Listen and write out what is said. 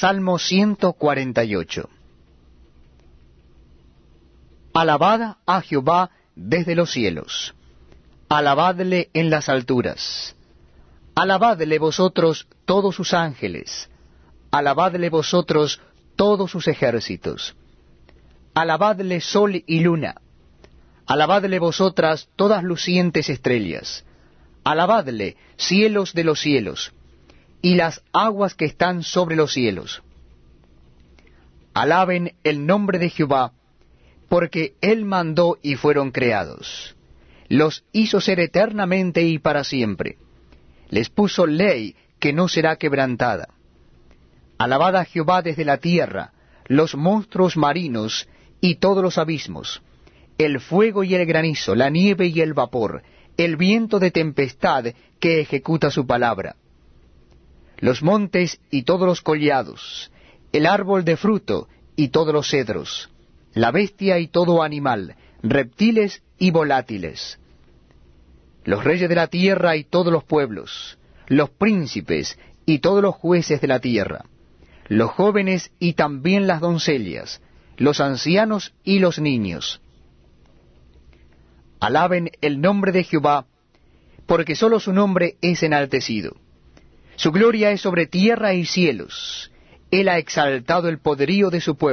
Salmo 148. Alabad a Jehová desde los cielos. Alabadle en las alturas. Alabadle vosotros todos sus ángeles. Alabadle vosotros todos sus ejércitos. Alabadle sol y luna. Alabadle vosotras todas lucientes estrellas. Alabadle cielos de los cielos y las aguas que están sobre los cielos. Alaben el nombre de Jehová, porque Él mandó y fueron creados. Los hizo ser eternamente y para siempre. Les puso ley que no será quebrantada. Alabad a Jehová desde la tierra, los monstruos marinos y todos los abismos, el fuego y el granizo, la nieve y el vapor, el viento de tempestad que ejecuta su palabra los montes y todos los collados, el árbol de fruto y todos los cedros, la bestia y todo animal, reptiles y volátiles, los reyes de la tierra y todos los pueblos, los príncipes y todos los jueces de la tierra, los jóvenes y también las doncellas, los ancianos y los niños. Alaben el nombre de Jehová, porque sólo su nombre es enaltecido. Su gloria es sobre tierra y cielos. Él ha exaltado el poderío de su pueblo.